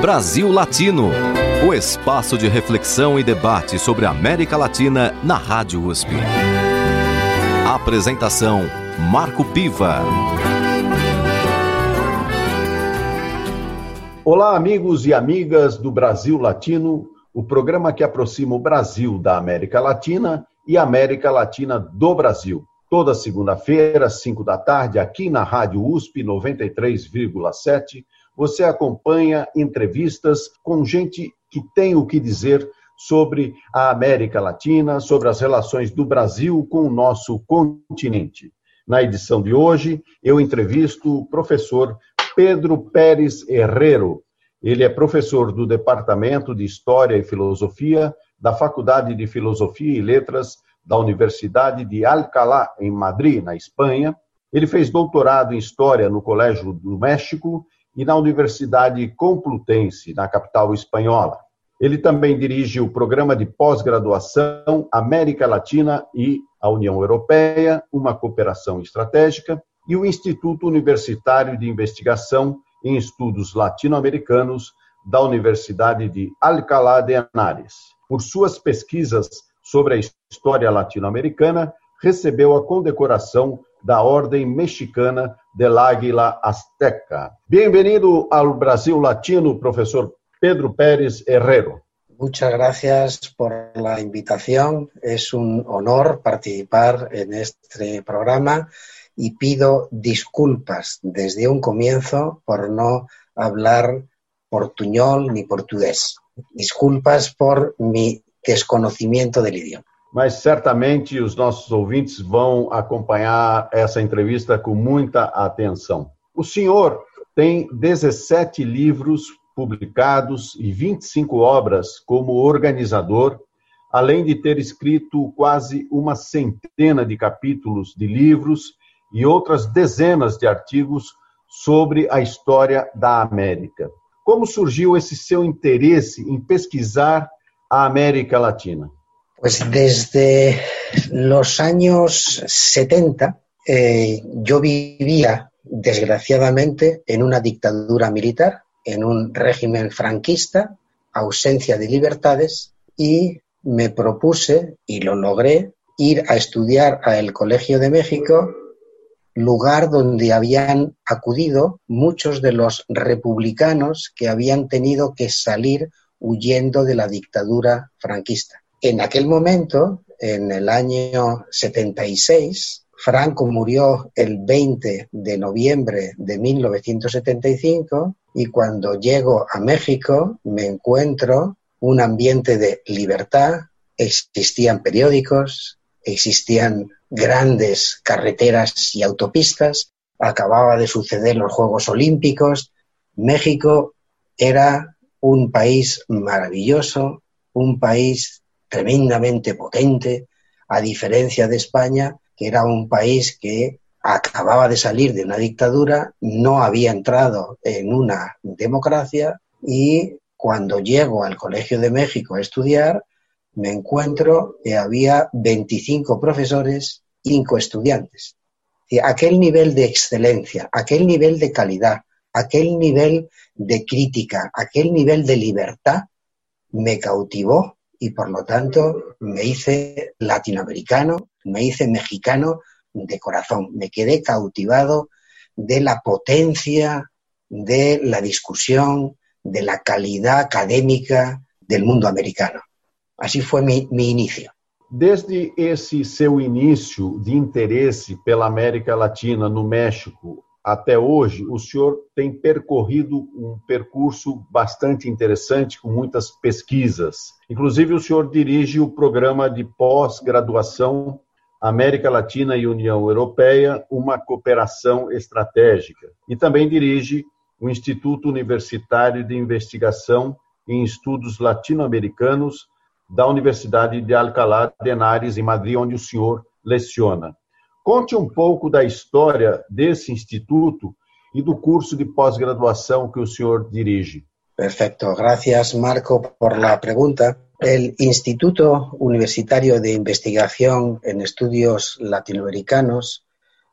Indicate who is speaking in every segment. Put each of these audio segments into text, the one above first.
Speaker 1: Brasil Latino, o espaço de reflexão e debate sobre a América Latina na Rádio USP. Apresentação Marco Piva.
Speaker 2: Olá, amigos e amigas do Brasil Latino, o programa que aproxima o Brasil da América Latina e a América Latina do Brasil. Toda segunda-feira, às 5 da tarde, aqui na Rádio USP 93,7, você acompanha entrevistas com gente que tem o que dizer sobre a América Latina, sobre as relações do Brasil com o nosso continente. Na edição de hoje, eu entrevisto o professor Pedro Pérez Herrero. Ele é professor do Departamento de História e Filosofia da Faculdade de Filosofia e Letras da Universidade de Alcalá, em Madrid, na Espanha. Ele fez doutorado em História no Colégio do México e na Universidade Complutense, na capital espanhola. Ele também dirige o programa de pós-graduação América Latina e a União Europeia, uma cooperação estratégica, e o Instituto Universitário de Investigação em Estudos Latino-Americanos da Universidade de Alcalá de Henares. Por suas pesquisas sobre a história latino-americana, recebeu a condecoração da Orden Mexicana del Águila Azteca. Bienvenido al Brasil Latino, profesor Pedro Pérez Herrero.
Speaker 3: Muchas gracias por la invitación. Es un honor participar en este programa y pido disculpas desde un comienzo por no hablar portuñol ni portugués. Disculpas por mi desconhecimento do idioma.
Speaker 2: Mas certamente os nossos ouvintes vão acompanhar essa entrevista com muita atenção. O senhor tem 17 livros publicados e 25 obras como organizador, além de ter escrito quase uma centena de capítulos de livros e outras dezenas de artigos sobre a história da América. Como surgiu esse seu interesse em pesquisar a América Latina?
Speaker 3: Pues desde los años 70 eh, yo vivía, desgraciadamente, en una dictadura militar, en un régimen franquista, ausencia de libertades, y me propuse, y lo logré, ir a estudiar al Colegio de México, lugar donde habían acudido muchos de los republicanos que habían tenido que salir huyendo de la dictadura franquista. En aquel momento, en el año 76, Franco murió el 20 de noviembre de 1975 y cuando llego a México me encuentro un ambiente de libertad, existían periódicos, existían grandes carreteras y autopistas, acababa de suceder los Juegos Olímpicos, México era un país maravilloso, un país tremendamente potente, a diferencia de España, que era un país que acababa de salir de una dictadura, no había entrado en una democracia y cuando llego al Colegio de México a estudiar, me encuentro que había 25 profesores, 5 estudiantes. Y aquel nivel de excelencia, aquel nivel de calidad, aquel nivel de crítica, aquel nivel de libertad me cautivó y por lo tanto me hice latinoamericano, me hice mexicano de corazón. Me quedé cautivado de la potencia, de la discusión, de la calidad académica del mundo americano. Así fue mi, inicio.
Speaker 2: Desde esse seu início de interesse pela América Latina no México até hoje, o senhor tem percorrido um percurso bastante interessante, com muitas pesquisas. Inclusive, o senhor dirige o programa de pós-graduação América Latina e União Europeia, uma cooperação estratégica. E também dirige o Instituto Universitário de Investigação em Estudos Latino-Americanos da Universidade de Alcalá de Henares, em Madrid, onde o senhor leciona. Conte um pouco da história desse instituto e do curso de pós-graduação que o senhor dirige.
Speaker 3: Perfecto, gracias Marco por la pregunta. El Instituto Universitario de Investigación en Estudios Latinoamericanos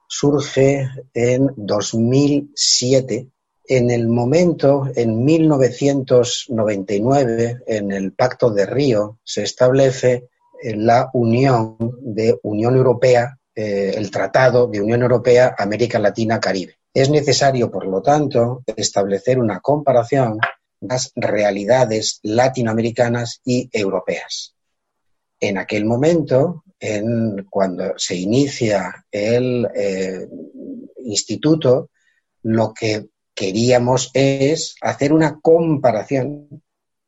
Speaker 3: surge en 2007 En el momento, en 1999, en el Pacto de Río, se establece la Unión de Unión Europea, eh, el Tratado de Unión Europea América Latina Caribe. Es necesario, por lo tanto, establecer una comparación de las realidades latinoamericanas y europeas. En aquel momento, en, cuando se inicia el eh, instituto, lo que queríamos es hacer una comparación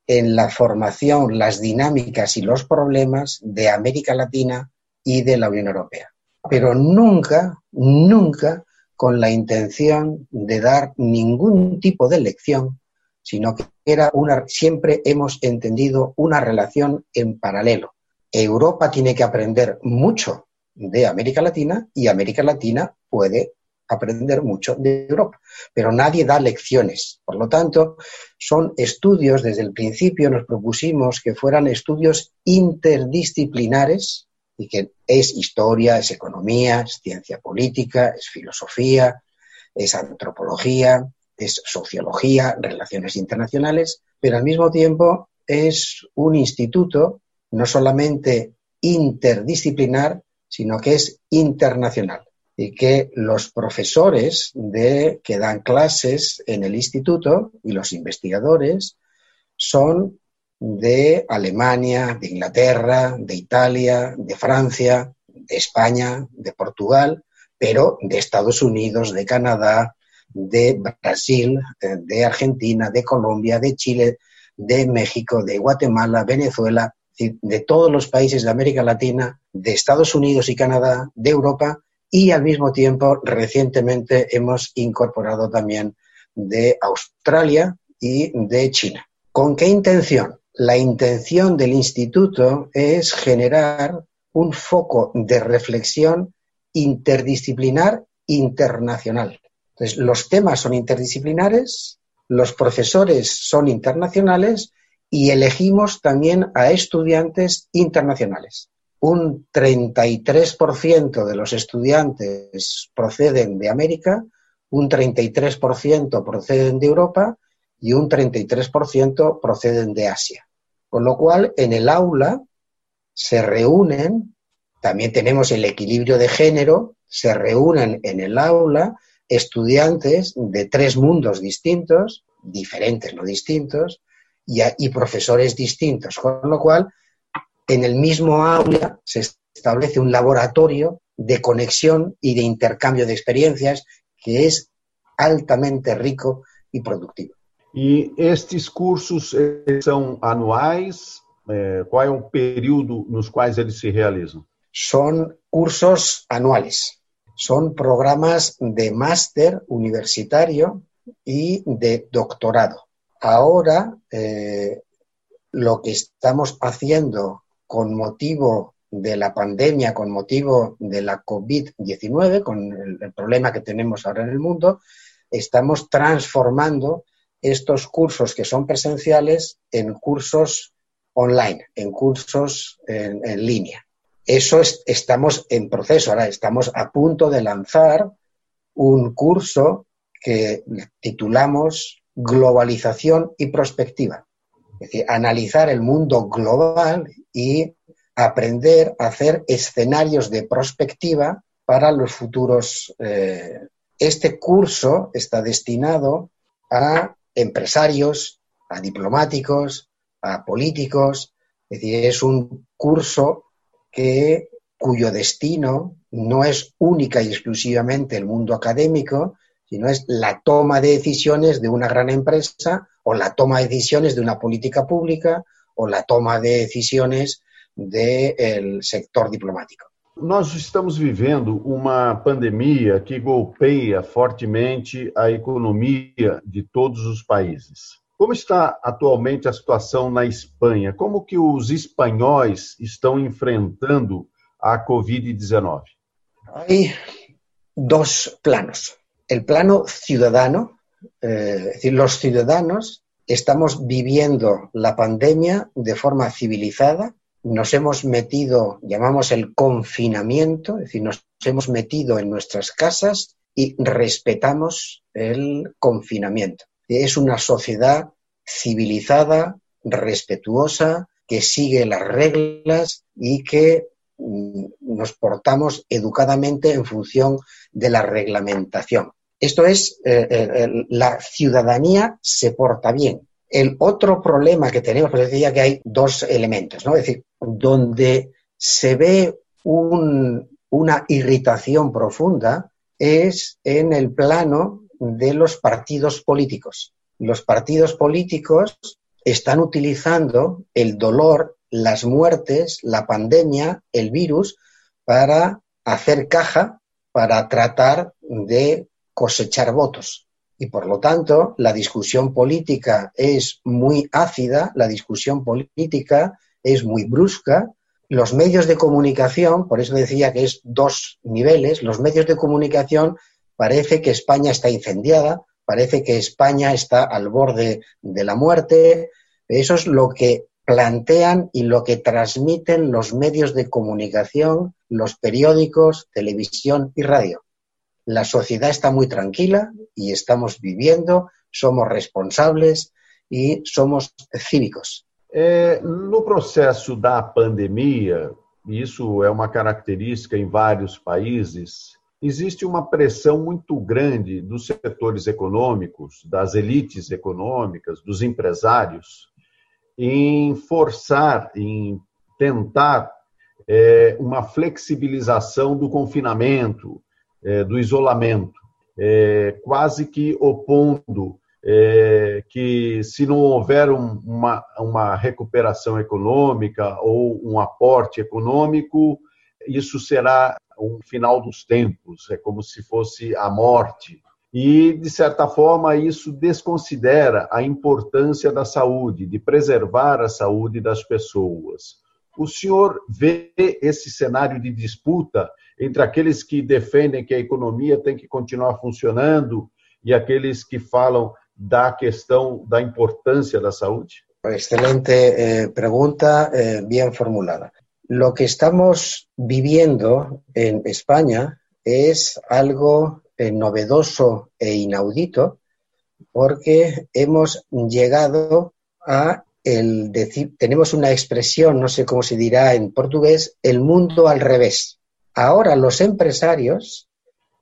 Speaker 3: en la formación, las dinámicas y los problemas de América Latina y de la Unión Europea. Pero nunca, nunca con la intención de dar ningún tipo de lección, sino que era una, siempre hemos entendido una relación en paralelo. Europa tiene que aprender mucho de América Latina y América Latina puede aprender mucho de Europa, pero nadie da lecciones. Por lo tanto, son estudios, desde el principio nos propusimos que fueran estudios interdisciplinares y que es historia, es economía, es ciencia política, es filosofía, es antropología, es sociología, relaciones internacionales, pero al mismo tiempo es un instituto no solamente interdisciplinar, sino que es internacional y que los profesores que dan clases en el instituto y los investigadores son de Alemania, de Inglaterra, de Italia, de Francia, de España, de Portugal, pero de Estados Unidos, de Canadá, de Brasil, de Argentina, de Colombia, de Chile, de México, de Guatemala, Venezuela, de todos los países de América Latina, de Estados Unidos y Canadá, de Europa y al mismo tiempo recientemente hemos incorporado también de Australia y de China. ¿Con qué intención? La intención del instituto es generar un foco de reflexión interdisciplinar internacional. Entonces, los temas son interdisciplinares, los profesores son internacionales y elegimos también a estudiantes internacionales un 33% de los estudiantes proceden de América, un 33% proceden de Europa y un 33% proceden de Asia. Con lo cual, en el aula se reúnen, también tenemos el equilibrio de género, se reúnen en el aula estudiantes de tres mundos distintos, diferentes, no distintos, y, y profesores distintos. Con lo cual, en el mismo aula se establece un laboratorio de conexión y de intercambio de experiencias que es altamente rico y productivo.
Speaker 2: E estes cursos são anuais? Eh, qual é o período nos quais eles se realizam?
Speaker 3: Son cursos anuales. Son programas de máster universitario y de doctorado. Ahora, eh, lo que estamos haciendo con motivo de la pandemia, con motivo de la COVID-19, con el, problema que tenemos ahora en el mundo, estamos transformando estos cursos que son presenciales en cursos online, en cursos en, línea. Eso estamos en proceso, ahora estamos a punto de lanzar un curso que titulamos Globalización y Prospectiva. Es decir, analizar el mundo global y aprender a hacer escenarios de prospectiva para los futuros. Eh, este curso está destinado a empresarios, a diplomáticos, a políticos. Es decir, es un curso que, cuyo destino no es única y exclusivamente el mundo académico, sino es la toma de decisiones de una gran empresa o la toma de decisiones de una política pública o la toma de decisiones del sector diplomático.
Speaker 2: Nós estamos vivendo uma pandemia que golpeia fortemente a economia de todos os países. Como está atualmente a situação na Espanha? Como que os espanhóis estão enfrentando a COVID-19?
Speaker 3: Hay dos planos. El plano ciudadano, eh, ciudadanos estamos viviendo la pandemia de forma civilizada, nos hemos metido, llamamos el confinamiento, es decir, nos hemos metido en nuestras casas y respetamos el confinamiento. Es una sociedad civilizada, respetuosa, que sigue las reglas y que mm, nos portamos educadamente en función de la reglamentación. Esto es, eh, eh, la ciudadanía se porta bien. El otro problema que tenemos, pues decía que hay dos elementos, ¿no? Es decir, donde se ve una irritación profunda es en el plano de los partidos políticos. Los partidos políticos están utilizando el dolor, las muertes, la pandemia, el virus, para hacer caja, para tratar de cosechar votos. Y por lo tanto, la discusión política es muy ácida, la discusión política es muy brusca. Los medios de comunicación, por eso decía que es dos niveles, los medios de comunicación parece que España está incendiada, parece que España está al borde de la muerte, eso es lo que plantean y lo que transmiten los medios de comunicación, los periódicos, televisión y radio. La sociedad está muy tranquila y estamos viviendo, somos responsables e somos cívicos.
Speaker 2: É, no processo da pandemia, e isso é uma característica em vários países, existe uma pressão muito grande dos setores econômicos, das elites econômicas, dos empresários, em forçar, em tentar é, uma flexibilização do confinamento, é, do isolamento, é, quase que opondo é, que se não houver um, uma, uma recuperação econômica ou um aporte econômico, isso será um final dos tempos, é como se fosse a morte e, de certa forma, isso desconsidera a importância da saúde, de preservar a saúde das pessoas. O senhor vê esse cenário de disputa entre aqueles que defendem que a economia tem que continuar funcionando e aqueles que falam da questão da importância da saúde?
Speaker 3: Excelente eh, pregunta, eh, bien formulada. Lo que estamos viviendo en España es algo Eh, novedoso e inaudito porque hemos llegado a el decir, tenemos una expresión, no sé cómo se dirá en portugués, el mundo al revés. Ahora los empresarios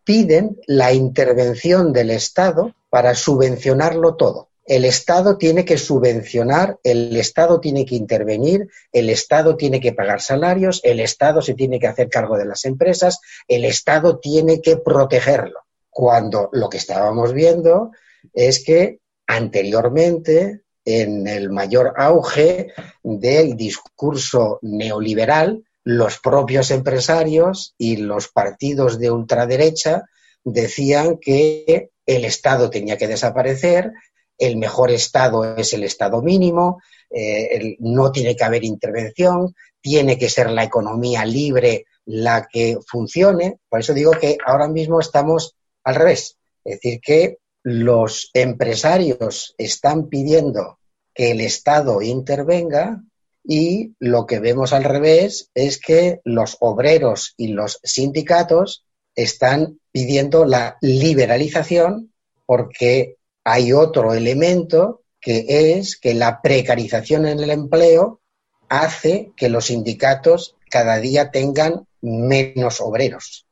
Speaker 3: piden la intervención del Estado para subvencionarlo todo. El Estado tiene que subvencionar, el Estado tiene que intervenir, el Estado tiene que pagar salarios, el Estado se tiene que hacer cargo de las empresas, el Estado tiene que protegerlo cuando lo que estábamos viendo es que anteriormente, en el mayor auge del discurso neoliberal, los propios empresarios y los partidos de ultraderecha decían que el Estado tenía que desaparecer, el mejor Estado es el Estado mínimo, eh, no tiene que haber intervención, tiene que ser la economía libre la que funcione. Por eso digo que ahora mismo estamos al revés. Es decir, que los empresarios están pidiendo que el Estado intervenga y lo que vemos al revés es que los obreros y los sindicatos están pidiendo la liberalización porque hay otro elemento que es que la precarización en el empleo hace que los sindicatos cada día tengan menos obreros.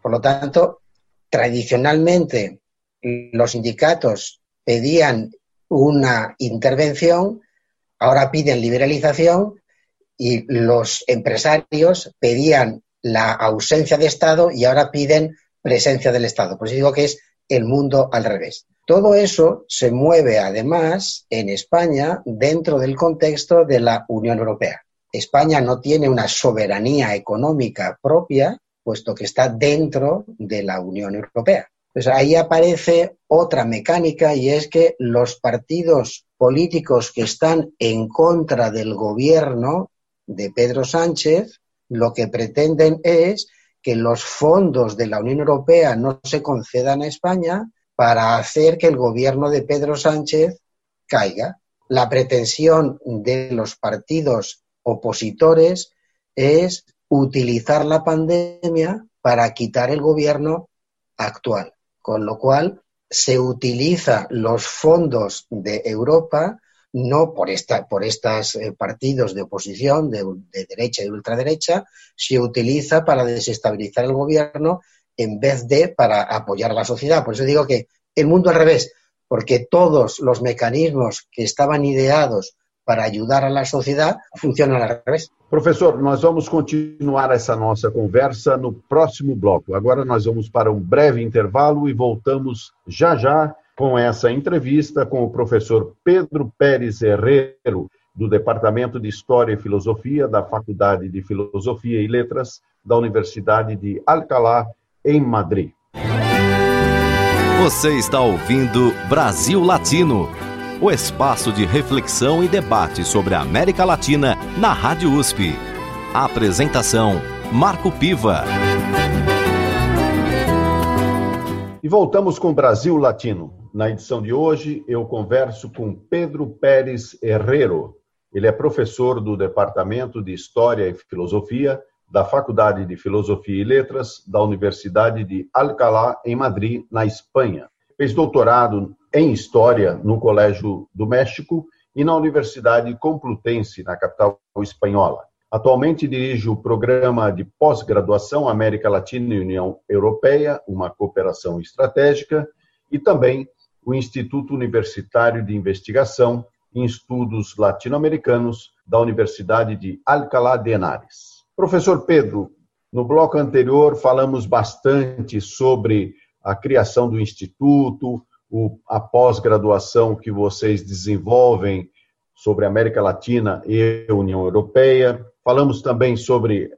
Speaker 3: Por lo tanto, tradicionalmente los sindicatos pedían una intervención, ahora piden liberalización y los empresarios pedían la ausencia de Estado y ahora piden presencia del Estado. Por eso digo que es el mundo al revés. Todo eso se mueve además en España dentro del contexto de la Unión Europea. España no tiene una soberanía económica propia, puesto que está dentro de la Unión Europea. Ahí aparece otra mecánica y es que los partidos políticos que están en contra del gobierno de Pedro Sánchez lo que pretenden es que los fondos de la Unión Europea no se concedan a España para hacer que el gobierno de Pedro Sánchez caiga. La pretensión de los partidos opositores es utilizar la pandemia para quitar el gobierno actual. con lo cual se utiliza los fondos de Europa no por, esta, por estos eh, partidos de oposición, de, derecha y de ultraderecha, se utiliza para desestabilizar el gobierno en vez de para apoyar a la sociedad. Por eso digo que el mundo al revés, porque todos los mecanismos que estaban ideados para ayudar a la sociedad funcionan al revés.
Speaker 2: Professor, nós vamos continuar essa nossa conversa no próximo bloco. Agora nós vamos para um breve intervalo e voltamos já já com essa entrevista com o professor Pedro Pérez Herrero, do Departamento de História e Filosofia da Faculdade de Filosofia e Letras da Universidade de Alcalá, em Madrid.
Speaker 1: Você está ouvindo Brasil Latino, o espaço de reflexão e debate sobre a América Latina na Rádio USP. A apresentação: Marco Piva.
Speaker 2: E voltamos com Brasil Latino. Na edição de hoje, eu converso com Pedro Pérez Herrero. Ele é professor do Departamento de História e Filosofia da Faculdade de Filosofia e Letras da Universidade de Alcalá, em Madrid, na Espanha. Fez doutorado em História no Colégio do México e na Universidade Complutense, na capital espanhola. Atualmente dirige o programa de pós-graduação América Latina e União Europeia, uma cooperação estratégica, e também o Instituto Universitário de Investigação em Estudos Latino-Americanos da Universidade de Alcalá de Henares. Professor Pedro, no bloco anterior falamos bastante sobre a criação do Instituto, a pós-graduação que vocês desenvolvem sobre América Latina e União Europeia. Falamos também sobre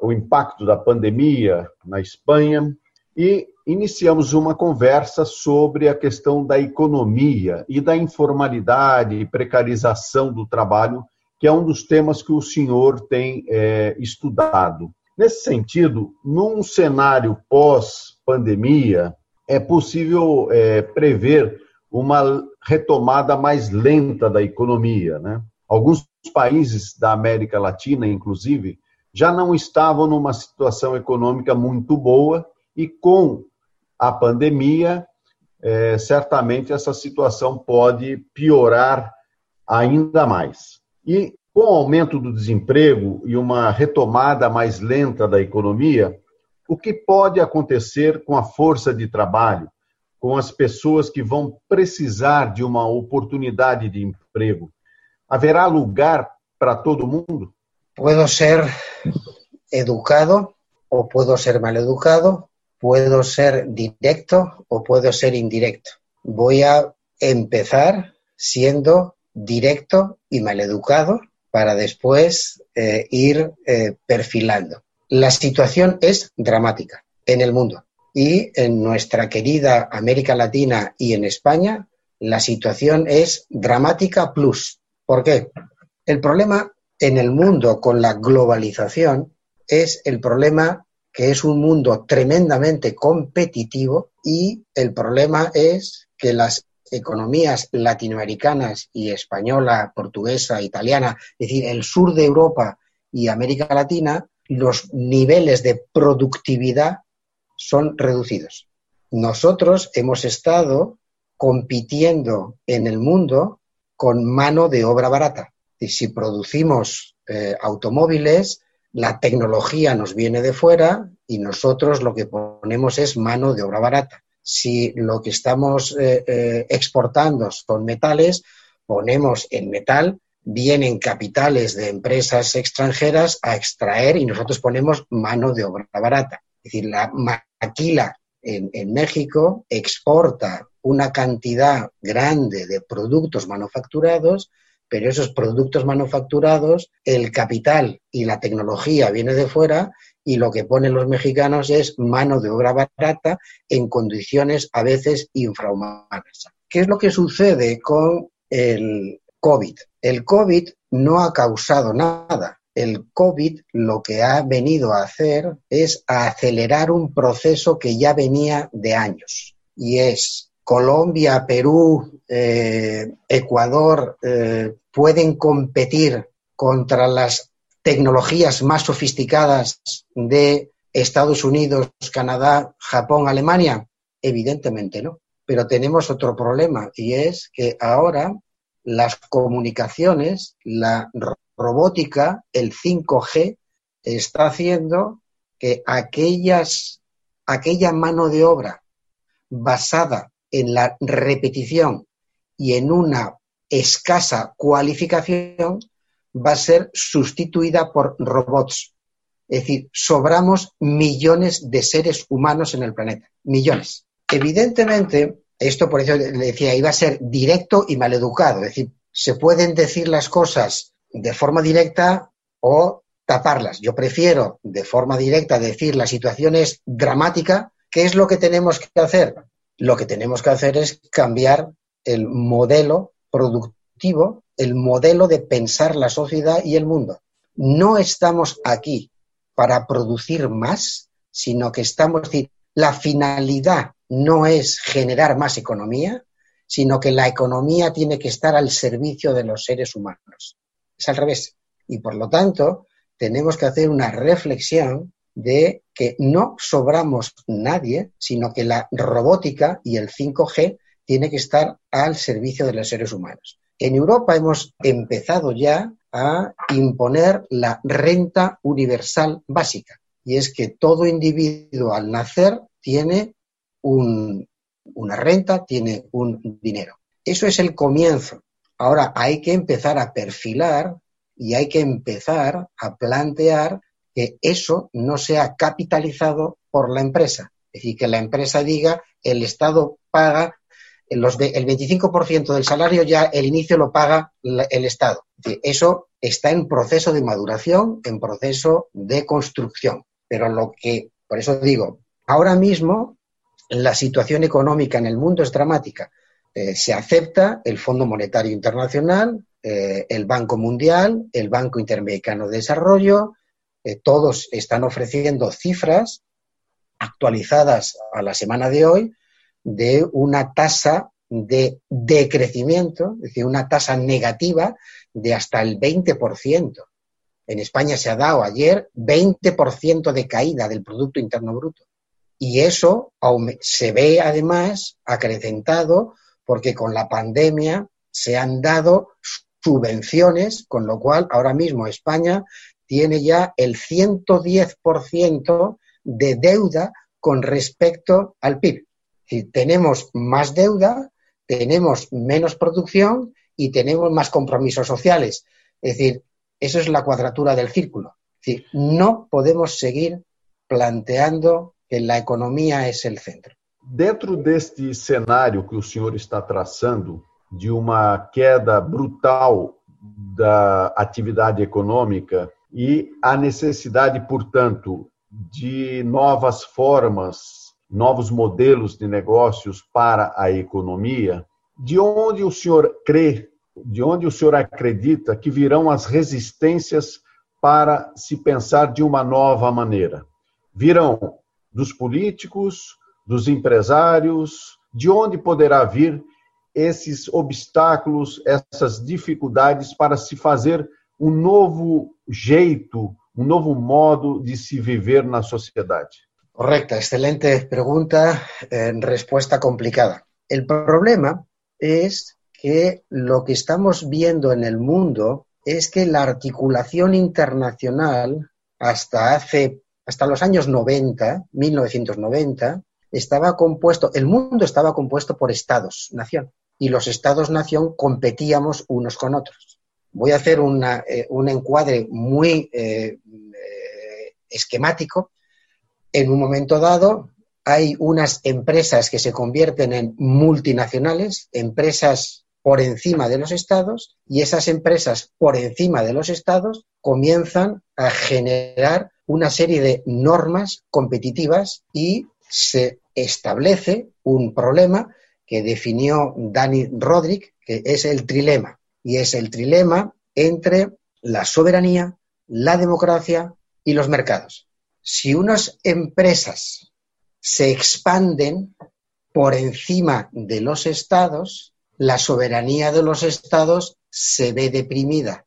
Speaker 2: o impacto da pandemia na Espanha e iniciamos uma conversa sobre a questão da economia e da informalidade e precarização do trabalho, que é um dos temas que o senhor tem é, estudado. Nesse sentido, num cenário pós-pandemia, é possível é, prever uma retomada mais lenta da economia. Né? Alguns países da América Latina, inclusive, já não estavam numa situação econômica muito boa e com a pandemia, é, certamente essa situação pode piorar ainda mais. E com o aumento do desemprego e uma retomada mais lenta da economia, o que pode acontecer com a força de trabalho, com as pessoas que vão precisar de uma oportunidade de emprego? Haverá lugar para todo mundo?
Speaker 3: Puedo ser educado ou puedo ser mal educado, puedo ser directo o puedo ser indirecto. Voy a empezar siendo directo y maleducado para después eh, ir eh, perfilando. La situación es dramática en el mundo y en nuestra querida América Latina y en España la situación es dramática plus. ¿Por qué? El problema en el mundo con la globalización es el problema que es un mundo tremendamente competitivo y el problema es que las economías latinoamericanas y española, portuguesa, italiana, es decir, el sur de Europa y América Latina, los niveles de productividad son reducidos. Nosotros hemos estado compitiendo en el mundo con mano de obra barata. Y si producimos eh, automóviles, la tecnología nos viene de fuera y nosotros lo que ponemos es mano de obra barata. Si lo que estamos eh, eh, exportando son metales, ponemos en metal, vienen capitales de empresas extranjeras a extraer y nosotros ponemos mano de obra barata. Es decir, la maquila en, México exporta una cantidad grande de productos manufacturados pero esos productos manufacturados, el capital y la tecnología viene de fuera y lo que ponen los mexicanos es mano de obra barata en condiciones a veces infrahumanas. ¿Qué es lo que sucede con el COVID? El COVID no ha causado nada. El COVID lo que ha venido a hacer es acelerar un proceso que ya venía de años y es Colombia, Perú, eh, Ecuador eh, pueden competir contra las tecnologías más sofisticadas de Estados Unidos, Canadá, Japón, Alemania? Evidentemente no. Pero tenemos otro problema y es que ahora las comunicaciones, la robótica, el 5G, está haciendo que aquellas, aquella mano de obra basada en la repetición y en una escasa cualificación va a ser sustituida por robots. Es decir, sobramos millones de seres humanos en el planeta. Millones. Evidentemente, esto por eso le decía, iba a ser directo y maleducado. Es decir, se pueden decir las cosas de forma directa o taparlas. Yo prefiero de forma directa decir la situación es dramática. ¿Qué es lo que tenemos que hacer? Lo que tenemos que hacer es cambiar el modelo productivo, el modelo de pensar la sociedad y el mundo. No estamos aquí para producir más, sino que estamos, la finalidad no es generar más economía, sino que la economía tiene que estar al servicio de los seres humanos. Es al revés. Y por lo tanto, tenemos que hacer una reflexión de que no sobramos nadie, sino que la robótica y el 5G tiene que estar al servicio de los seres humanos. En Europa hemos empezado ya a imponer la renta universal básica. Y es que todo individuo al nacer tiene una renta, tiene un dinero. Eso es el comienzo. Ahora hay que empezar a perfilar y hay que empezar a plantear que eso no sea capitalizado por la empresa. Es decir, que la empresa diga, el Estado paga el 25% del salario ya el inicio lo paga el Estado. Eso está en proceso de maduración, en proceso de construcción. Pero lo que, por eso digo, ahora mismo la situación económica en el mundo es dramática. Eh, se acepta el Fondo Monetario Internacional, eh, el Banco Mundial, el Banco Interamericano de Desarrollo, eh, todos están ofreciendo cifras actualizadas a la semana de hoy de una tasa de decrecimiento, es decir, una tasa negativa de hasta el 20%. En España se ha dado ayer 20% de caída del Producto Interno Bruto. Y eso se ve además acrecentado porque con la pandemia se han dado subvenciones, con lo cual ahora mismo España tiene ya el 110% de deuda con respecto al PIB tenemos más deuda, tenemos menos producción y tenemos más compromisos sociales. Es decir, eso es la cuadratura del círculo. No podemos seguir planteando que la economía es el centro.
Speaker 2: Dentro deste cenário que o senhor está traçando, de uma queda brutal da atividade econômica e a necessidade, portanto, de novas formas novos modelos de negócios para a economia, de onde o senhor crê, de onde o senhor acredita que virão as resistências para se pensar de uma nova maneira? Virão dos políticos, dos empresários, de onde poderá vir esses obstáculos, essas dificuldades para se fazer um novo jeito, um novo modo de se viver na sociedade?
Speaker 3: Correcta, excelente pregunta, eh, respuesta complicada. El problema es que lo que estamos viendo en el mundo es que la articulación internacional hasta hace hasta los años 90, 1990, estaba compuesto, el mundo estaba compuesto por estados, nación, y los estados nación competíamos unos con otros. Voy a hacer eh, un encuadre muy eh, esquemático en un momento dado hay unas empresas que se convierten en multinacionales, empresas por encima de los estados, y esas empresas por encima de los estados comienzan a generar una serie de normas competitivas y se establece un problema que definió Dani Rodrik, que es el trilema, y es el trilema entre la soberanía, la democracia y los mercados. Si unas empresas se expanden por encima de los estados, la soberanía de los estados se ve deprimida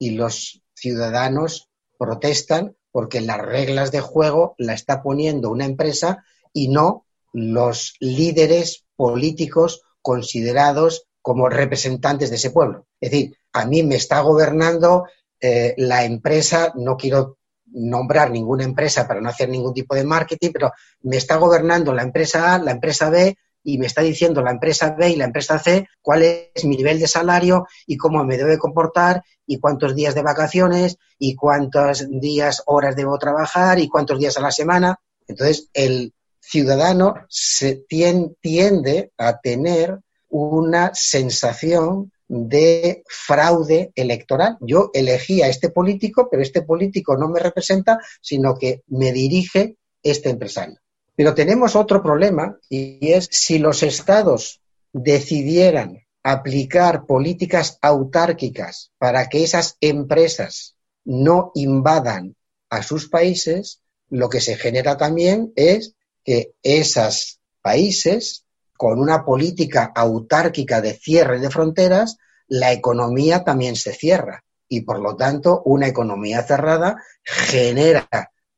Speaker 3: y los ciudadanos protestan porque las reglas de juego la está poniendo una empresa y no los líderes políticos considerados como representantes de ese pueblo. Es decir, a mí me está gobernando eh, la empresa, no quiero nombrar ninguna empresa para no hacer ningún tipo de marketing, pero me está gobernando la empresa A, la empresa B y me está diciendo la empresa B y la empresa C cuál es mi nivel de salario y cómo me debe comportar y cuántos días de vacaciones y cuántos días, horas debo trabajar y cuántos días a la semana. Entonces, el ciudadano se tiende a tener una sensación de fraude electoral. Yo elegí a este político, pero este político no me representa, sino que me dirige este empresario. Pero tenemos otro problema y es si los estados decidieran aplicar políticas autárquicas para que esas empresas no invadan a sus países, lo que se genera también es que esos países con una política autárquica de cierre de fronteras, la economía también se cierra. Y por lo tanto, una economía cerrada genera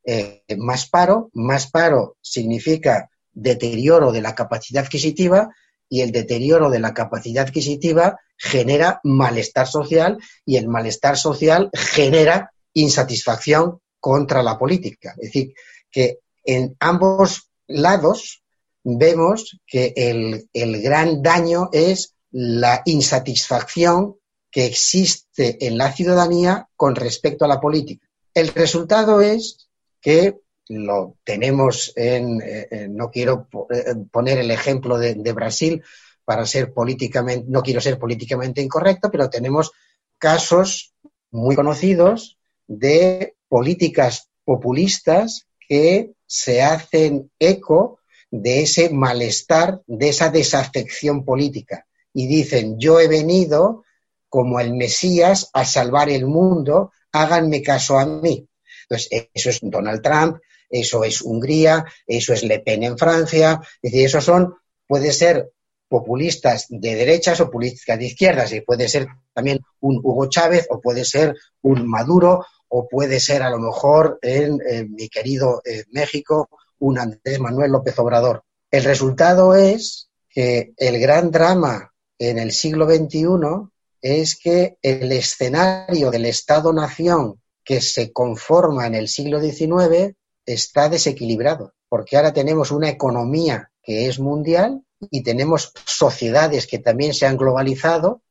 Speaker 3: eh, más paro. Más paro significa deterioro de la capacidad adquisitiva y el deterioro de la capacidad adquisitiva genera malestar social y el malestar social genera insatisfacción contra la política. Es decir, que en ambos lados vemos que el, gran daño es la insatisfacción que existe en la ciudadanía con respecto a la política. El resultado es que lo tenemos en, eh, no quiero eh, poner el ejemplo de, Brasil para ser políticamente, no quiero ser políticamente incorrecto, pero tenemos casos muy conocidos de políticas populistas que se hacen eco de ese malestar, de esa desafección política. Y dicen, yo he venido como el Mesías a salvar el mundo, háganme caso a mí. Entonces, eso es Donald Trump, eso es Hungría, eso es Le Pen en Francia, es decir, esos son, puede ser populistas de derechas o populistas de izquierdas, y puede ser también un Hugo Chávez, o puede ser un Maduro, o puede ser a lo mejor en, mi querido eh, México, un Andrés Manuel López Obrador. El resultado es que el gran drama en el siglo XXI es que el escenario del Estado-Nación que se conforma en el siglo XIX está desequilibrado, porque ahora tenemos una economía que es mundial y tenemos sociedades que también se han globalizado,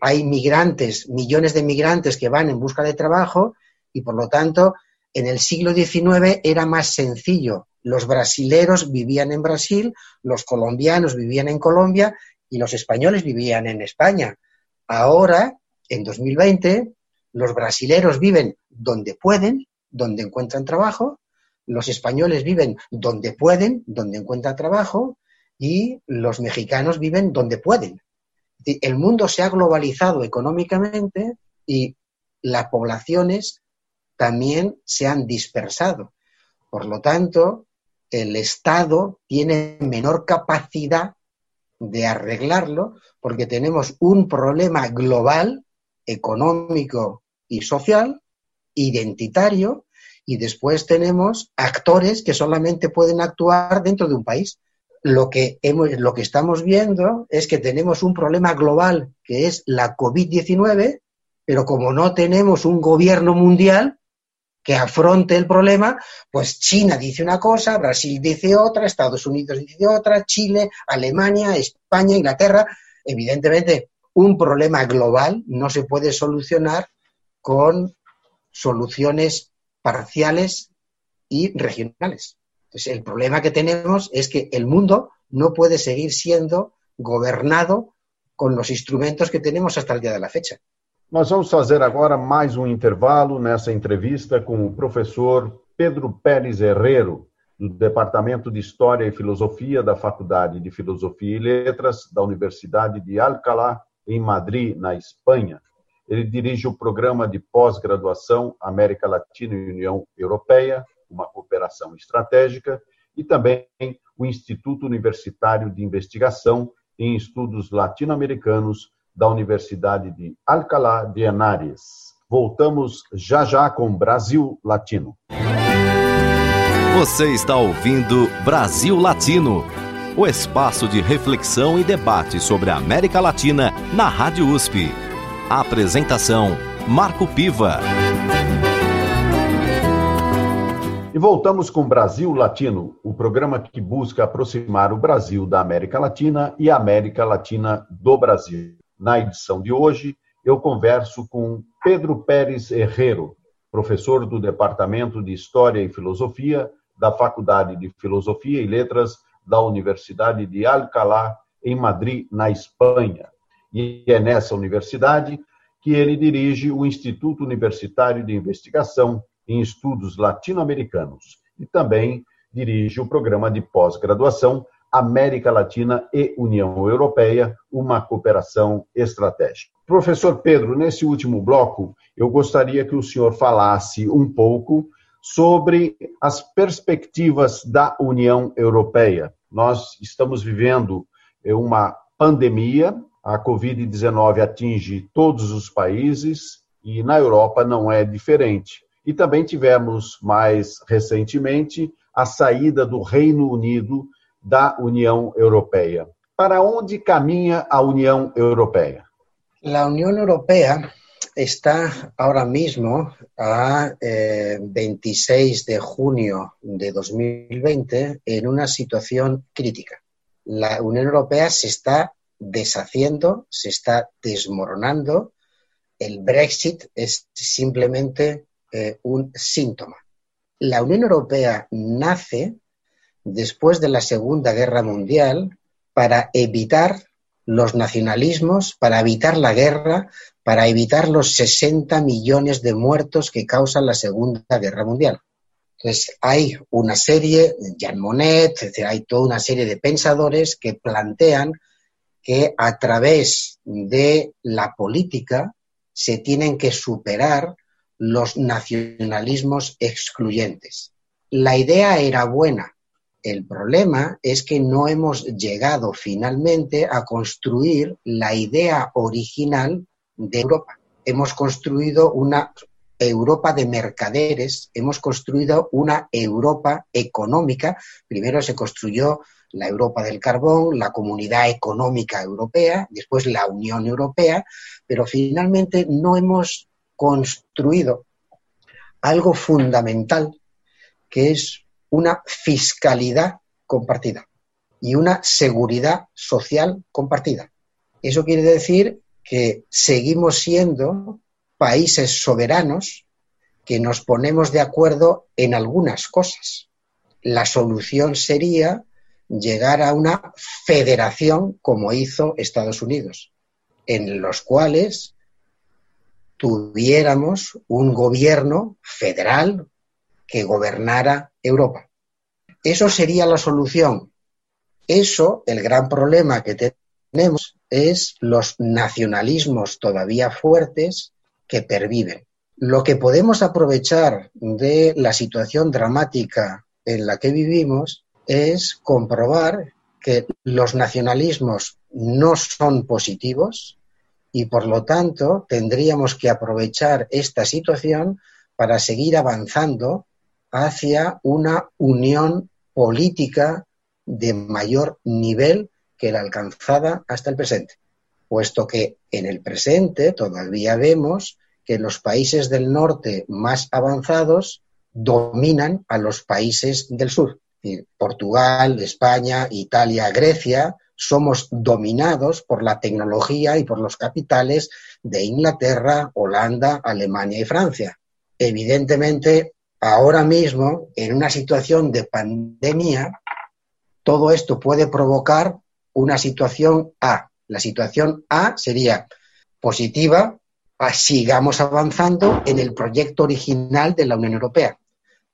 Speaker 3: hay migrantes, millones de migrantes que van en busca de trabajo y por lo tanto en el siglo XIX era más sencillo los brasileros vivían en Brasil, los colombianos vivían en Colombia y los españoles vivían en España. Ahora, en 2020, los brasileros viven donde pueden, donde encuentran trabajo, los españoles viven donde pueden, donde encuentran trabajo, y los mexicanos viven donde pueden. El mundo se ha globalizado económicamente y las poblaciones también se han dispersado. Por lo tanto, el Estado tiene menor capacidad de arreglarlo porque tenemos un problema global, económico y social, identitario, y después tenemos actores que solamente pueden actuar dentro de un país. Lo que, hemos, lo que estamos viendo es que tenemos un problema global que es la COVID-19, pero como no tenemos un gobierno mundial, que afronte el problema, pues China dice una cosa, Brasil dice otra, Estados Unidos dice otra, Chile, Alemania, España, Inglaterra. Evidentemente, un problema global no se puede solucionar con soluciones parciales y regionales. Entonces, el problema que tenemos es que el mundo no puede seguir siendo gobernado con los instrumentos que tenemos hasta el día de la fecha.
Speaker 2: Nós vamos fazer agora mais um intervalo nessa entrevista com o professor Pedro Pérez Herrero, do Departamento de História e Filosofia da Faculdade de Filosofia e Letras da Universidade de Alcalá, em Madrid, na Espanha. Ele dirige o programa de pós-graduação América Latina e União Europeia, uma cooperação estratégica, e também o Instituto Universitário de Investigação em Estudos Latino-Americanos da Universidade de Alcalá de Henares. Voltamos já já com Brasil Latino.
Speaker 1: Você está ouvindo Brasil Latino, o espaço de reflexão e debate sobre a América Latina na Rádio USP. Apresentação Marco Piva.
Speaker 2: E voltamos com Brasil Latino, o programa que busca aproximar o Brasil da América Latina e a América Latina do Brasil. Na edição de hoje, eu converso com Pedro Pérez Herrero, professor do Departamento de História e Filosofia da Faculdade de Filosofia e Letras da Universidade de Alcalá, em Madrid, na Espanha. E é nessa universidade que ele dirige o Instituto Universitário de Investigação em Estudos Latino-Americanos e também dirige o programa de pós-graduação América Latina e União Europeia, uma cooperação estratégica. Professor Pedro, nesse último bloco, eu gostaria que o senhor falasse um pouco sobre as perspectivas da União Europeia. Nós estamos vivendo uma pandemia, a Covid-19 atinge todos os países e na Europa não é diferente. E também tivemos mais recentemente a saída do Reino Unido da União Europeia. ¿Para dónde camina la Unión Europea?
Speaker 3: La Unión Europea está ahora mismo a 26 eh, de junio de 2020 en una situación crítica. La Unión Europea se está deshaciendo, se está desmoronando. El Brexit es simplemente eh, un síntoma. La Unión Europea nace después de la Segunda Guerra Mundial para evitar los nacionalismos, para evitar la guerra, para evitar los 60 millones de muertos que causa la Segunda Guerra Mundial. Entonces, hay una serie, Jean Monnet, hay toda una serie de pensadores que plantean que a través de la política se tienen que superar los nacionalismos excluyentes. La idea era buena, el problema es que no hemos llegado finalmente a construir la idea original de Europa. Hemos construido una Europa de mercaderes, hemos construido una Europa económica. Primero se construyó la Europa del carbón, la Comunidad Económica Europea, después la Unión Europea, pero finalmente no hemos construido algo fundamental que es una fiscalidad compartida y una seguridad social compartida. Eso quiere decir que seguimos siendo países soberanos que nos ponemos de acuerdo en algunas cosas. La solución sería llegar a una federación como hizo Estados Unidos, en los cuales tuviéramos un gobierno federal que gobernara Europa. Eso sería la solución. Eso, el gran problema que tenemos es los nacionalismos todavía fuertes que perviven. Lo que podemos aprovechar de la situación dramática en la que vivimos es comprobar que los nacionalismos no son positivos y por lo tanto tendríamos que aprovechar esta situación para seguir avanzando hacia una unión política de mayor nivel que la alcanzada hasta el presente, puesto que en el presente todavía vemos que los países del norte más avanzados dominan a los países del sur. Portugal, España, Italia, Grecia, somos dominados por la tecnología y por los capitales de Inglaterra, Holanda, Alemania y Francia. Evidentemente, ahora mismo, en una situación de pandemia, todo esto puede provocar una situación A. La situación A sería positiva, sigamos avanzando en el proyecto original de la Unión Europea.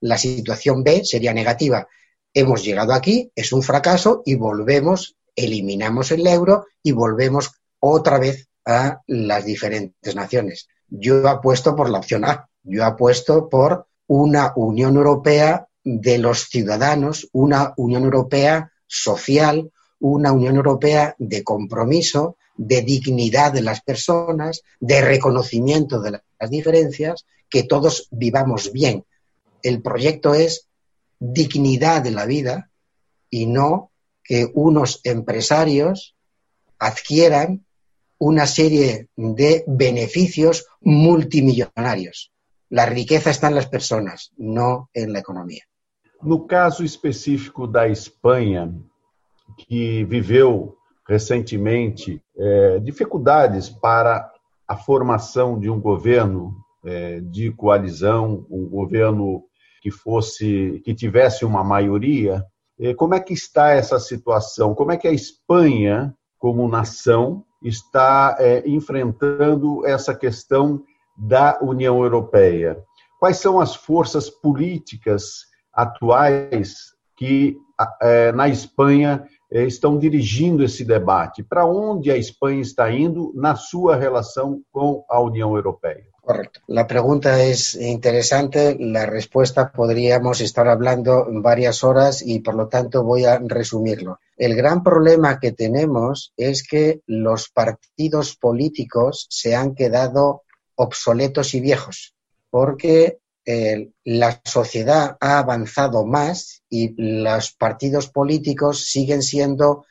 Speaker 3: La situación B sería negativa. Hemos llegado aquí, es un fracaso y volvemos, eliminamos el euro y volvemos otra vez a las diferentes naciones. Yo apuesto por la opción A. Yo apuesto por una Unión Europea de los ciudadanos, una Unión Europea social, una Unión Europea de compromiso, de dignidad de las personas, de reconocimiento de las diferencias, que todos vivamos bien. El proyecto es dignidad de la vida y no que unos empresarios adquieran una serie de beneficios multimillonarios. La riqueza está en las personas, no en la economía.
Speaker 2: No caso específico da Espanha, que viveu recentemente é, dificuldades para a formação de um governo é, de coalizão, um governo que fosse que tivesse uma maioria. É, como é que está essa situação? Como é que a Espanha, como nação, está é, enfrentando essa questão da União Europeia? Quais são as forças políticas atuais que é, na Espanha estão dirigindo esse debate? Para onde a Espanha está indo na sua relação com a União Europeia?
Speaker 3: Correcto. La pregunta es interesante. La respuesta podríamos estar hablando varias horas y por lo tanto voy a resumirlo. El gran problema que tenemos es que los partidos políticos se han quedado obsoletos y viejos porque eh, la sociedad ha avanzado más y los partidos políticos siguen siendo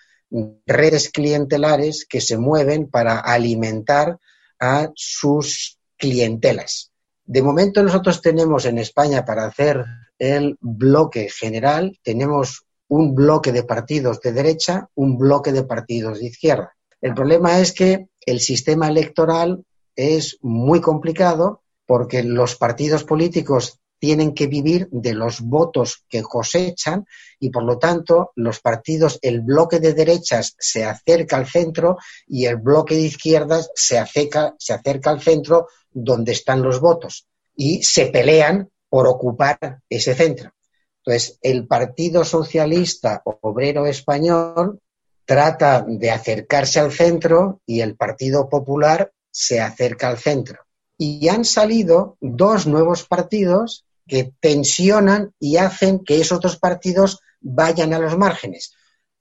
Speaker 3: redes clientelares que se mueven para alimentar a sus clientelas. De momento nosotros tenemos en España para hacer el bloque general, tenemos un bloque de partidos de derecha, un bloque de partidos de izquierda. El problema es que el sistema electoral es muy complicado porque los partidos políticos tienen que vivir de los votos que cosechan y por lo tanto los partidos, el bloque de derechas se acerca al centro y el bloque de izquierdas se acerca, se acerca al centro donde están los votos y se pelean por ocupar ese centro. Entonces, el Partido Socialista Obrero Español trata de acercarse al centro y el Partido Popular se acerca al centro. Y han salido dos nuevos partidos que tensionan y hacen que esos dos partidos vayan a los márgenes.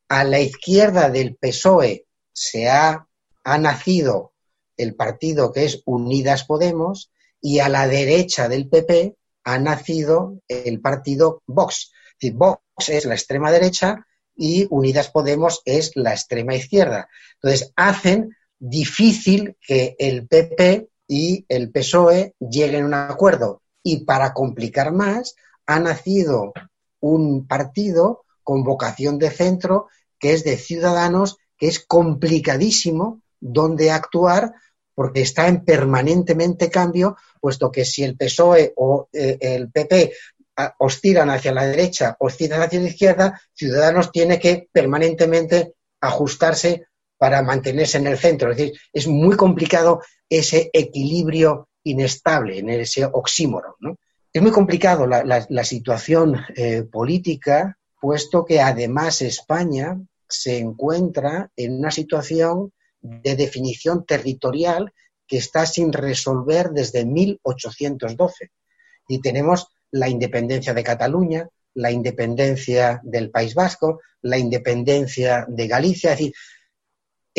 Speaker 3: A la izquierda del PSOE se ha, ha nacido el partido que es Unidas Podemos y a la derecha del PP ha nacido el partido Vox. Vox es la extrema derecha y Unidas Podemos es la extrema izquierda. Entonces, hacen difícil que el PP y el PSOE lleguen a un acuerdo. Y para complicar más, ha nacido un partido con vocación de centro que es de ciudadanos, que es complicadísimo donde actuar porque está en permanentemente cambio, puesto que si el PSOE o eh, el PP os tiran hacia la derecha o tiran hacia la izquierda, Ciudadanos tiene que permanentemente ajustarse para mantenerse en el centro. Es decir, es muy complicado ese equilibrio inestable, en ese oxímoro. Es muy complicado la, situación eh, política, puesto que además España se encuentra en una situación de definición territorial que está sin resolver desde 1812. Y tenemos la independencia de Cataluña, la independencia del País Vasco, la independencia de Galicia. Es decir,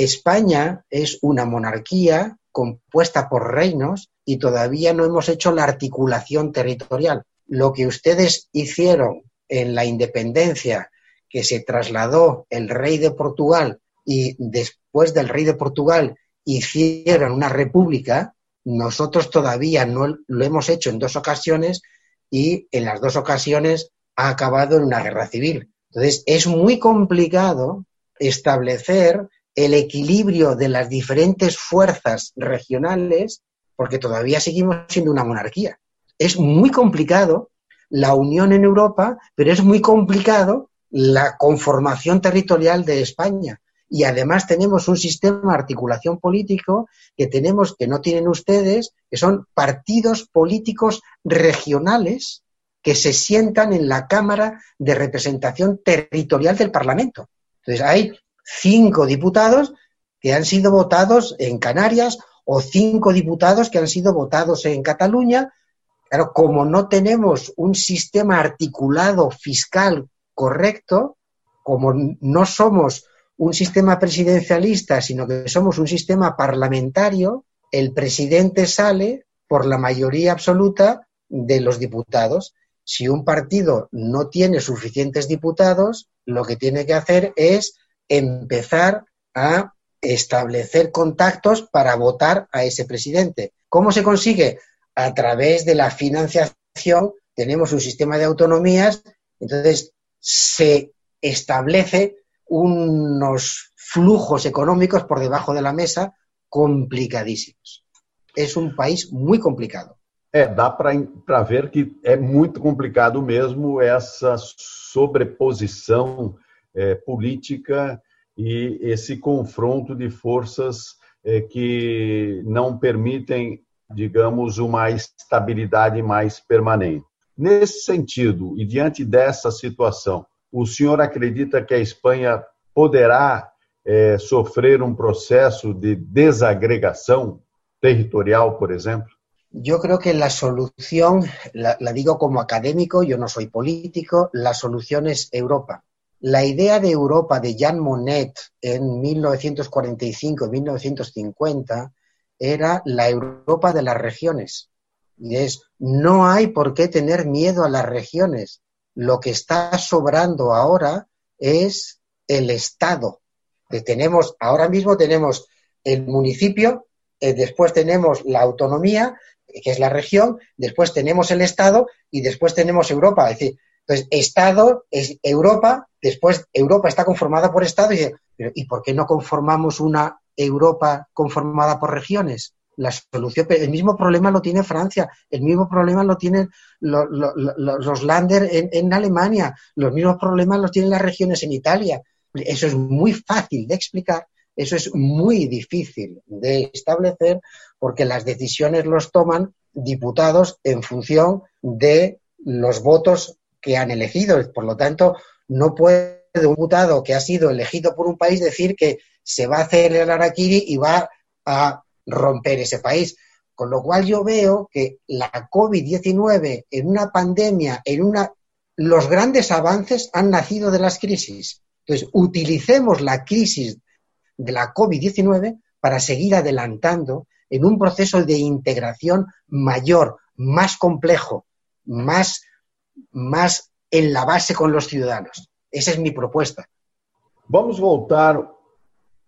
Speaker 3: España es una monarquía compuesta por reinos y todavía no hemos hecho la articulación territorial. Lo que ustedes hicieron en la independencia, que se trasladó el rey de Portugal y después del rey de Portugal hicieron una república, nosotros todavía no lo hemos hecho en dos ocasiones y en las dos ocasiones ha acabado en una guerra civil. Entonces, es muy complicado establecer el equilibrio de las diferentes fuerzas regionales porque todavía seguimos siendo una monarquía. Es muy complicado la unión en Europa, pero es muy complicado la conformación territorial de España y además tenemos un sistema de articulación político que tenemos que no tienen ustedes, que son partidos políticos regionales que se sientan en la Cámara de Representación Territorial del Parlamento. Entonces hay cinco diputados que han sido votados en Canarias o cinco diputados que han sido votados en Cataluña. Claro, como no tenemos un sistema articulado fiscal correcto, como no somos un sistema presidencialista, sino que somos un sistema parlamentario, el presidente sale por la mayoría absoluta de los diputados. Si un partido no tiene suficientes diputados, lo que tiene que hacer es empezar a establecer contactos para votar a ese presidente. ¿Cómo se consigue? A través de la financiación. Tenemos un sistema de autonomías, entonces se establece unos flujos económicos por debajo de la mesa complicadísimos. É um país muito complicado.
Speaker 2: É, dá para ver que é muito complicado mesmo essa sobreposição é, política e esse confronto de forças é, que não permitem, digamos, uma estabilidade mais permanente. Nesse sentido, e diante dessa situação, o senhor acredita que a Espanha poderá é, sofrer um processo de desagregação territorial, por ejemplo?
Speaker 3: Yo creo que la solución, la, la, digo como académico, yo no soy político, la solución es Europa. La idea de Europa de Jean Monnet en 1945 y 1950 era la Europa de las regiones. Y es, no hay por qué tener miedo a las regiones. Lo que está sobrando ahora es el Estado. Tenemos, ahora mismo tenemos el municipio eh, después tenemos la autonomía, que es la región, después tenemos el Estado y después tenemos Europa. Es decir, entonces, Estado es Europa, después Europa está conformada por Estado y, ¿y por qué no conformamos una Europa conformada por regiones? La solución, el mismo problema lo tiene Francia, el mismo problema lo tienen los, los, Länder en, en Alemania, los mismos problemas los tienen las regiones en Italia. Eso es muy fácil de explicar eso es muy difícil de establecer porque las decisiones los toman diputados en función de los votos que han elegido. Por lo tanto, no puede un diputado que ha sido elegido por un país decir que se va a hacer el Araquiri y va a romper ese país. Con lo cual yo veo que la COVID-19 en una pandemia, en una los grandes avances han nacido de las crisis. Entonces, utilicemos la crisis de la COVID-19 para seguir adelantando en un proceso de integración mayor, más complejo, más, más en la base con los ciudadanos. Esa es mi propuesta.
Speaker 2: Vamos voltar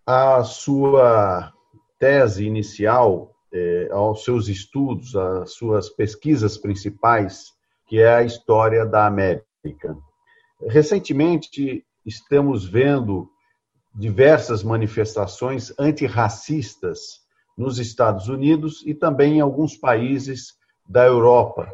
Speaker 2: a sua tese inicial, eh, aos seus estudos, às suas pesquisas principais, que é a história da América. Recentemente, estamos vendo diversas manifestações antirracistas nos Estados Unidos e também em alguns países da Europa,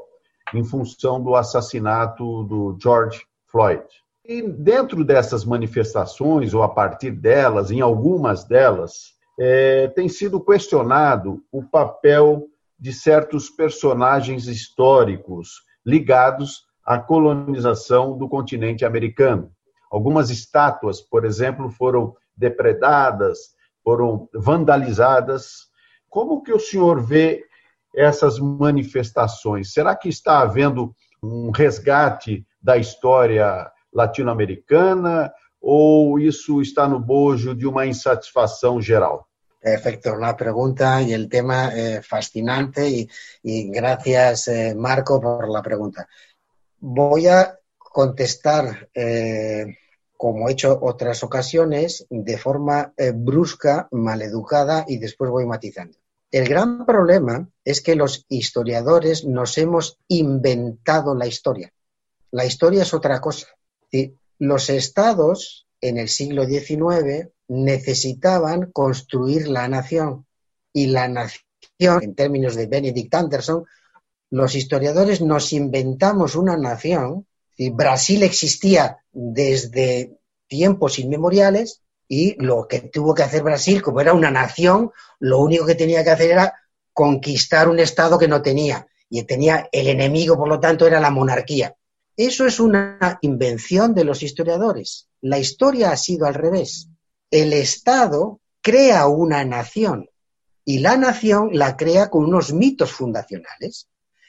Speaker 2: em função do assassinato do George Floyd. E dentro dessas manifestações, ou a partir delas, em algumas delas, é, tem sido questionado o papel de certos personagens históricos ligados à colonização do continente americano. Algumas estátuas, por exemplo, foram depredadas, foram vandalizadas. Como que o senhor vê essas manifestações? Será que está havendo um resgate da história latino-americana ou isso está no bojo de uma insatisfação geral?
Speaker 3: Perfecto, la pregunta y el tema eh, fascinante y, y gracias eh, Marco por la pregunta. Voy a contestar, eh, como he hecho otras ocasiones, de forma eh, brusca, maleducada y después voy matizando. El gran problema es que los historiadores nos hemos inventado la historia. La historia es otra cosa. Los estados en el siglo XIX necesitaban construir la nación y la nación, en términos de Benedict Anderson, los historiadores nos inventamos una nación Brasil existía desde tiempos inmemoriales y lo que tuvo que hacer Brasil, como era una nación, lo único que tenía que hacer era conquistar un Estado que no tenía. Y tenía el enemigo, por lo tanto, era la monarquía. Eso es una invención de los historiadores. La historia ha sido al revés. El Estado crea una nación y la nación la crea con unos mitos fundacionales.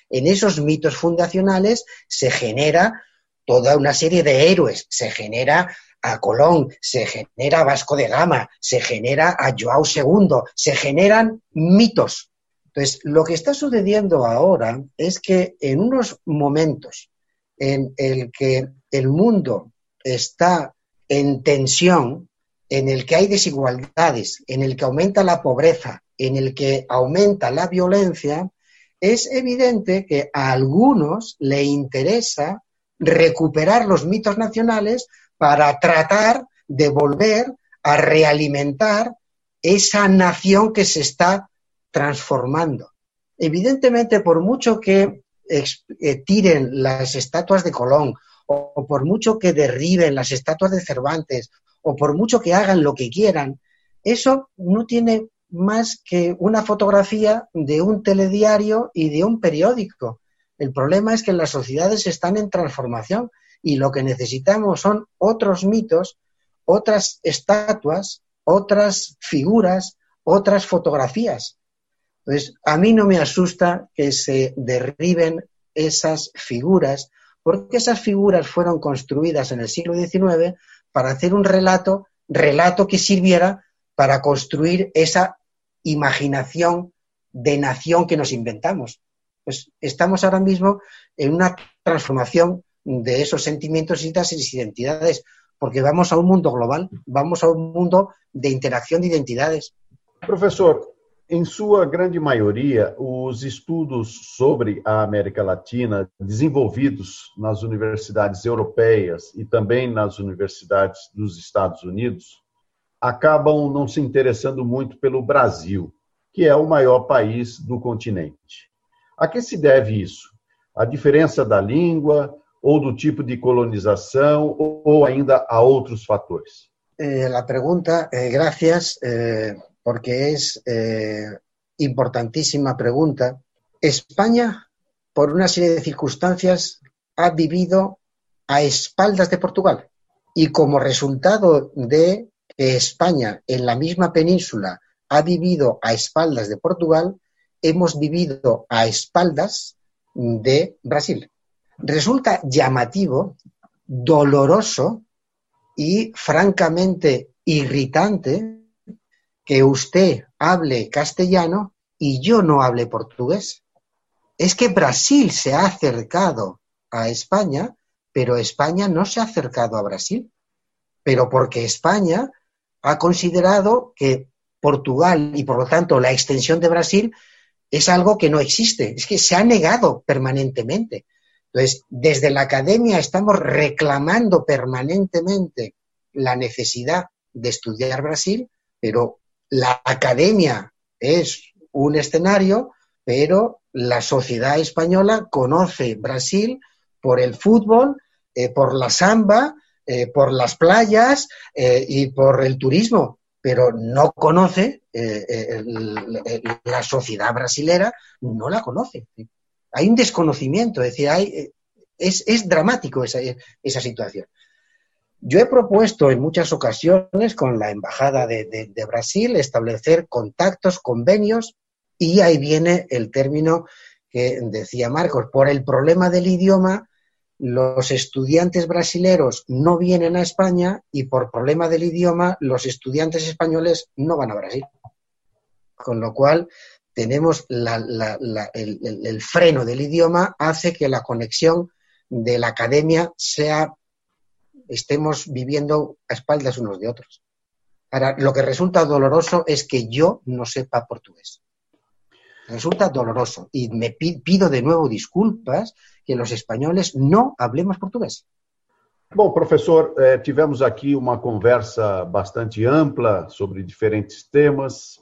Speaker 3: En esos mitos fundacionales se genera toda una serie de héroes. Se genera a Colón, se genera a Vasco de Gama, se genera a Joao II, se generan mitos. Entonces, lo que está sucediendo ahora es que en unos momentos en el que el mundo está en tensión, en el que hay desigualdades, en el que aumenta la pobreza, en el que aumenta la violencia, es evidente que a algunos le interesa recuperar los mitos nacionales para tratar de volver a realimentar esa nación que se está transformando. Evidentemente, por mucho que eh, tiren las estatuas de Colón, o por mucho que derriben las estatuas de Cervantes, o por mucho que hagan lo que quieran, eso no tiene más que una fotografía de un telediario y de un periódico. El problema es que las sociedades están en transformación y lo que necesitamos son otros mitos, otras estatuas, otras figuras, otras fotografías. Entonces, a mí no me asusta que se derriben esas figuras, porque esas figuras fueron construidas en el siglo XIX para hacer un relato, relato que sirviera para construir esa imaginación de nación que nos inventamos. Pues estamos ahora mismo en una transformación de esos sentimientos y de esas identidades, porque vamos a un mundo global, vamos a un mundo de interacción de identidades.
Speaker 2: Professor, em sua grande maioria, os estudos sobre a América Latina, desenvolvidos nas universidades europeias e também nas universidades dos Estados Unidos, acabam não se interessando muito pelo Brasil, que é o maior país do continente. A que se deve isso? A diferença da língua ou do tipo de colonização ou ainda a outros fatores?
Speaker 3: Eh, a pergunta, eh, gracias, eh, porque é eh, importantíssima pergunta. España, por una serie de circunstancias, ha vivido a espaldas de Portugal y como resultado de España en la misma península ha vivido a espaldas de Portugal, hemos vivido a espaldas de Brasil. Resulta llamativo, doloroso y francamente irritante que usted hable castellano y yo no hable portugués. Es que Brasil se ha acercado a España, pero España no se ha acercado a Brasil. Pero porque España ha considerado que Portugal y por lo tanto la extensión de Brasil es algo que no existe, es que se ha negado permanentemente. Entonces, desde la academia estamos reclamando permanentemente la necesidad de estudiar Brasil, pero la academia es un escenario, pero la sociedad española conoce Brasil por el fútbol, eh, por la samba, eh, por las playas eh, y por el turismo, pero no conoce la sociedad brasilera, no la conoce. Hay un desconocimiento, es decir, hay, es, dramático esa, situación. Yo he propuesto en muchas ocasiones con la Embajada de, de Brasil establecer contactos, convenios, y ahí viene el término que decía Marcos, por el problema del idioma los estudiantes brasileros no vienen a España y por problema del idioma los estudiantes españoles no van a Brasil. Con lo cual tenemos el, freno del idioma hace que la conexión de la academia sea estemos viviendo a espaldas unos de otros. Ahora, lo que resulta doloroso es que yo no sepa portugués. Resulta doloroso y me pido de nuevo disculpas que los españoles no hablemos portugués.
Speaker 2: Bom, professor, eh, tivemos aqui uma conversa bastante ampla sobre diferentes temas.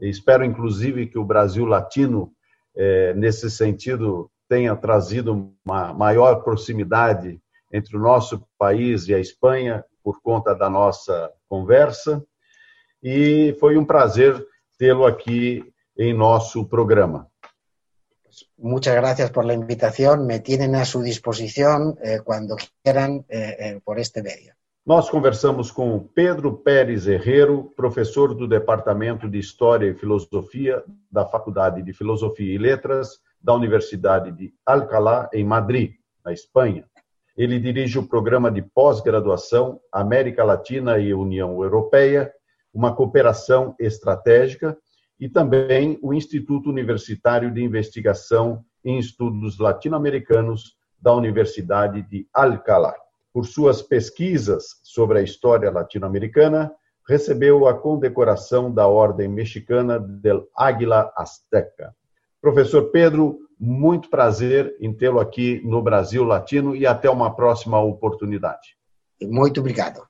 Speaker 2: Espero, inclusive, que o Brasil Latino, eh, nesse sentido, tenha trazido uma maior proximidade entre o nosso país e a Espanha por conta da nossa conversa. E foi um prazer tê-lo aqui em nosso programa.
Speaker 3: Muchas gracias por la invitación. Me tienen a su disposición eh, cuando quieran eh, eh, por este medio.
Speaker 2: Nós conversamos com Pedro Pérez Herrero, professor do Departamento de História e Filosofia da Faculdade de Filosofia e Letras da Universidade de Alcalá, em Madrid, na Espanha. Ele dirige o programa de pós-graduação América Latina e União Europeia, uma cooperação estratégica e também o Instituto Universitário de Investigação em Estudos Latino-Americanos
Speaker 4: da Universidade de Alcalá. Por suas pesquisas sobre a história latino-americana, recebeu a condecoração da Ordem Mexicana del Águila Azteca. Professor Pedro, muito prazer em tê-lo aqui no Brasil Latino e até uma próxima oportunidade.
Speaker 3: Muito obrigado.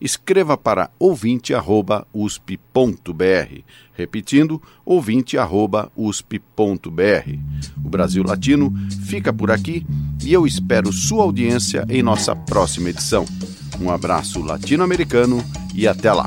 Speaker 2: escreva para ouvinte@usp.br, repetindo ouvinte@usp.br. O Brasil Latino fica por aqui e eu espero sua audiência em nossa próxima edição. Um abraço latino-americano e até lá.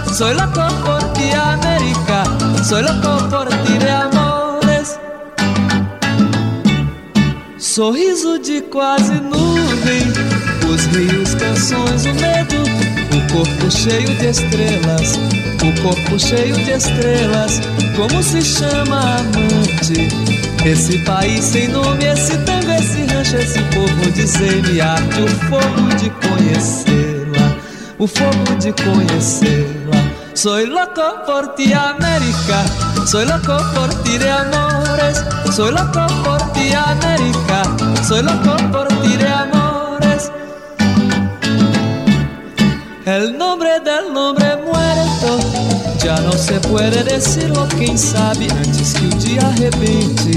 Speaker 5: soy loco por ti, América. Soy loco por ti de amores. Sorriso de quase nuvem, os rios, canções, o medo, o corpo cheio de estrelas, o corpo cheio de estrelas. Como se chama amante? Esse país sem nome, esse tango, esse rancho, esse povo de semiarte, o fogo de conhecê-la, o fogo de conhecê-la. Soy loco por ti, América. Soy loco por ti de amores. Soy loco por ti, América. Soy loco por ti de amores. El nombre del nombre muerto já não se puede decirlo, quem sabe antes que o dia arrebente,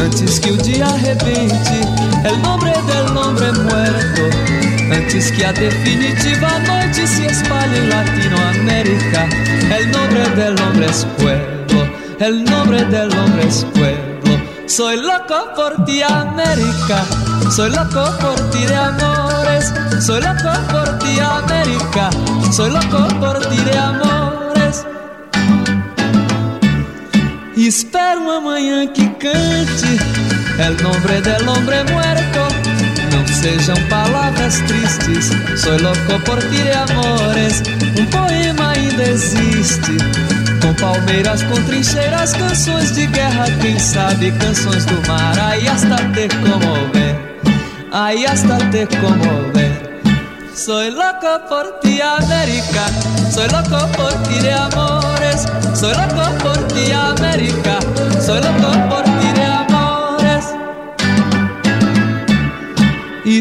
Speaker 5: antes que o dia arrebente, el nombre del nombre muerto, antes que a definitiva noite se espalhe em Latinoamérica, el nombre del hombre es pueblo, el nombre del hombre es pueblo. Soy loco por ti, América. Soy loco por ti de amores. Soy loco por ti, América. Soy loco por ti de amores. Espero uma manhã que cante El nombre del hombre muerto. Sejam palavras tristes. Soy loco por ti amores. Um poema ainda existe. Com palmeiras, com trincheiras, canções de guerra, quem sabe canções do mar. Aí hasta te comover, aí hasta te comover. Soy loco por ti, América. Soy loco por ti de amores. Soy loco por ti, América. Soy loco por ti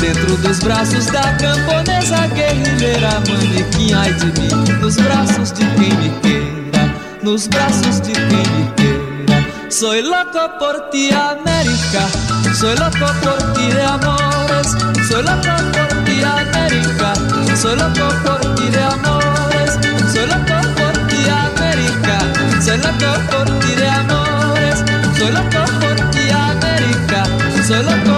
Speaker 5: Dentro dos braços da camponesa guerrilheira Manequim, ai de mim. Nos braços de quem me queira Nos braços de quem me queira. Soy loco por ti, América. Soy loco por ti de amores. Soy loco por ti, América. Soy loco por ti de amores. Soy loco por ti, América. Soy loco por ti de amores. Soy loco por ti, América. Soy loco